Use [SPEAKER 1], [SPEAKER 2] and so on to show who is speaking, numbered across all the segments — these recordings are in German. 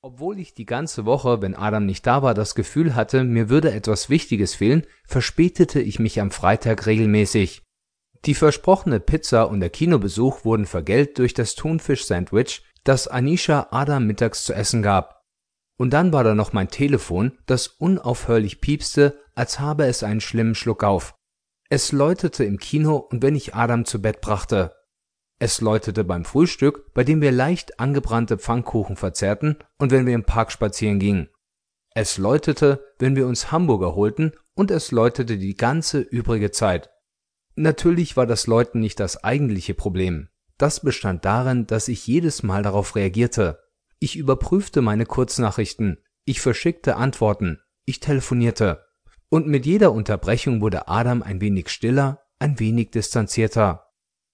[SPEAKER 1] Obwohl ich die ganze Woche, wenn Adam nicht da war, das Gefühl hatte, mir würde etwas Wichtiges fehlen, verspätete ich mich am Freitag regelmäßig. Die versprochene Pizza und der Kinobesuch wurden vergällt durch das Thunfisch-Sandwich, das Anisha Adam mittags zu essen gab. Und dann war da noch mein Telefon, das unaufhörlich piepste, als habe es einen schlimmen Schluck auf. Es läutete im Kino und wenn ich Adam zu Bett brachte. Es läutete beim Frühstück, bei dem wir leicht angebrannte Pfannkuchen verzehrten und wenn wir im Park spazieren gingen. Es läutete, wenn wir uns Hamburger holten und es läutete die ganze übrige Zeit. Natürlich war das Läuten nicht das eigentliche Problem. Das bestand darin, dass ich jedes Mal darauf reagierte. Ich überprüfte meine Kurznachrichten, ich verschickte Antworten, ich telefonierte. Und mit jeder Unterbrechung wurde Adam ein wenig stiller, ein wenig distanzierter.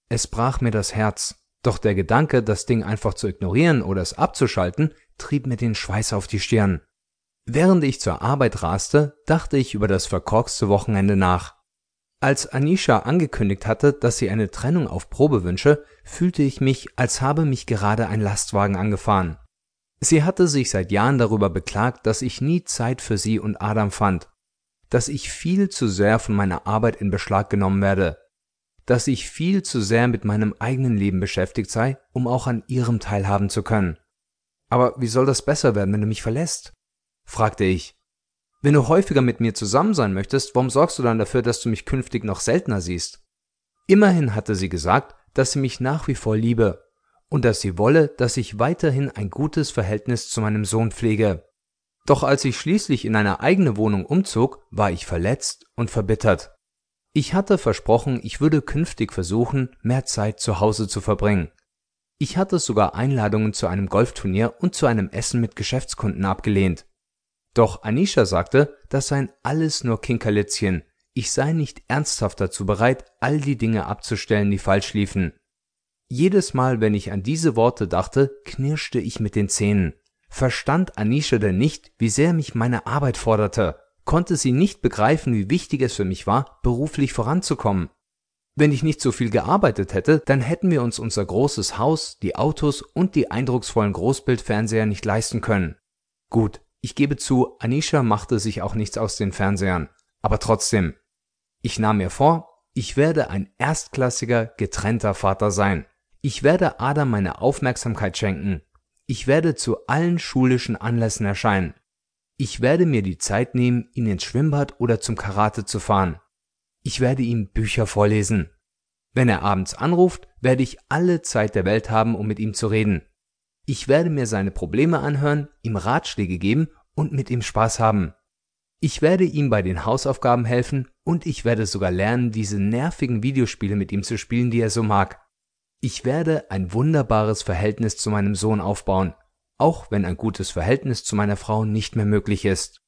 [SPEAKER 1] Es brach mir das Herz, doch der Gedanke, das Ding einfach zu ignorieren oder es abzuschalten, trieb mir den Schweiß auf die Stirn. Während ich zur Arbeit raste, dachte ich über das verkorkste Wochenende nach. Als Anisha angekündigt hatte, dass sie eine Trennung auf Probe wünsche, fühlte ich mich, als habe mich gerade ein Lastwagen angefahren. Sie hatte sich seit Jahren darüber beklagt, dass ich nie Zeit für sie und Adam fand, dass ich viel zu sehr von meiner Arbeit in Beschlag genommen werde, dass ich viel zu sehr mit meinem eigenen Leben beschäftigt sei, um auch an ihrem teilhaben zu können. Aber wie soll das besser werden, wenn du mich verlässt? fragte ich. Wenn du häufiger mit mir zusammen sein möchtest, warum sorgst du dann dafür, dass du mich künftig noch seltener siehst? Immerhin hatte sie gesagt, dass sie mich nach wie vor liebe und dass sie wolle, dass ich weiterhin ein gutes Verhältnis zu meinem Sohn pflege. Doch als ich schließlich in eine eigene Wohnung umzog, war ich verletzt und verbittert. Ich hatte versprochen, ich würde künftig versuchen, mehr Zeit zu Hause zu verbringen. Ich hatte sogar Einladungen zu einem Golfturnier und zu einem Essen mit Geschäftskunden abgelehnt. Doch Anisha sagte, das seien alles nur Kinkerlitzchen, ich sei nicht ernsthaft dazu bereit, all die Dinge abzustellen, die falsch liefen. Jedes Mal, wenn ich an diese Worte dachte, knirschte ich mit den Zähnen. Verstand Anisha denn nicht, wie sehr mich meine Arbeit forderte? Konnte sie nicht begreifen, wie wichtig es für mich war, beruflich voranzukommen. Wenn ich nicht so viel gearbeitet hätte, dann hätten wir uns unser großes Haus, die Autos und die eindrucksvollen Großbildfernseher nicht leisten können. Gut, ich gebe zu, Anisha machte sich auch nichts aus den Fernsehern, aber trotzdem. Ich nahm mir vor, ich werde ein erstklassiger, getrennter Vater sein. Ich werde Adam meine Aufmerksamkeit schenken. Ich werde zu allen schulischen Anlässen erscheinen. Ich werde mir die Zeit nehmen, ihn ins Schwimmbad oder zum Karate zu fahren. Ich werde ihm Bücher vorlesen. Wenn er abends anruft, werde ich alle Zeit der Welt haben, um mit ihm zu reden. Ich werde mir seine Probleme anhören, ihm Ratschläge geben und mit ihm Spaß haben. Ich werde ihm bei den Hausaufgaben helfen und ich werde sogar lernen, diese nervigen Videospiele mit ihm zu spielen, die er so mag. Ich werde ein wunderbares Verhältnis zu meinem Sohn aufbauen auch wenn ein gutes Verhältnis zu meiner Frau nicht mehr möglich ist.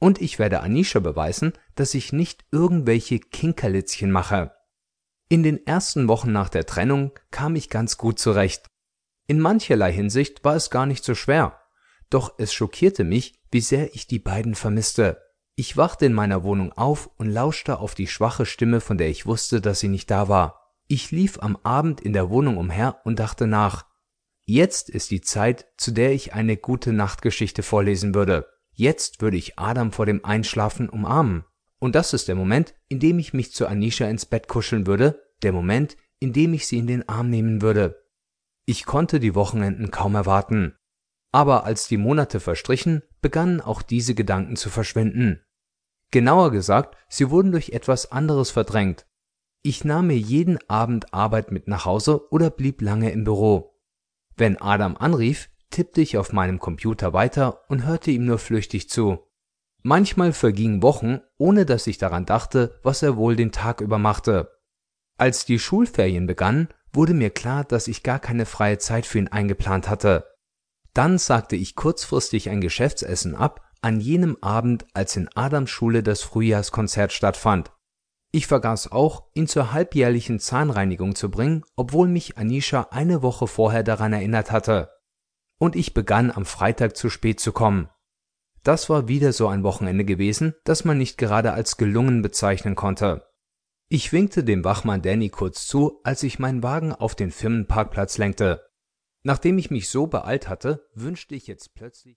[SPEAKER 1] Und ich werde Anisha beweisen, dass ich nicht irgendwelche Kinkerlitzchen mache. In den ersten Wochen nach der Trennung kam ich ganz gut zurecht. In mancherlei Hinsicht war es gar nicht so schwer. Doch es schockierte mich, wie sehr ich die beiden vermisste. Ich wachte in meiner Wohnung auf und lauschte auf die schwache Stimme, von der ich wusste, dass sie nicht da war. Ich lief am Abend in der Wohnung umher und dachte nach, Jetzt ist die Zeit, zu der ich eine gute Nachtgeschichte vorlesen würde. Jetzt würde ich Adam vor dem Einschlafen umarmen. Und das ist der Moment, in dem ich mich zu Anisha ins Bett kuscheln würde, der Moment, in dem ich sie in den Arm nehmen würde. Ich konnte die Wochenenden kaum erwarten. Aber als die Monate verstrichen, begannen auch diese Gedanken zu verschwinden. Genauer gesagt, sie wurden durch etwas anderes verdrängt. Ich nahm mir jeden Abend Arbeit mit nach Hause oder blieb lange im Büro. Wenn Adam anrief, tippte ich auf meinem Computer weiter und hörte ihm nur flüchtig zu. Manchmal vergingen Wochen, ohne dass ich daran dachte, was er wohl den Tag über machte. Als die Schulferien begannen, wurde mir klar, dass ich gar keine freie Zeit für ihn eingeplant hatte. Dann sagte ich kurzfristig ein Geschäftsessen ab, an jenem Abend, als in Adams Schule das Frühjahrskonzert stattfand. Ich vergaß auch, ihn zur halbjährlichen Zahnreinigung zu bringen, obwohl mich Anisha eine Woche vorher daran erinnert hatte. Und ich begann am Freitag zu spät zu kommen. Das war wieder so ein Wochenende gewesen, das man nicht gerade als gelungen bezeichnen konnte. Ich winkte dem Wachmann Danny kurz zu, als ich meinen Wagen auf den Firmenparkplatz lenkte. Nachdem ich mich so beeilt hatte, wünschte ich jetzt plötzlich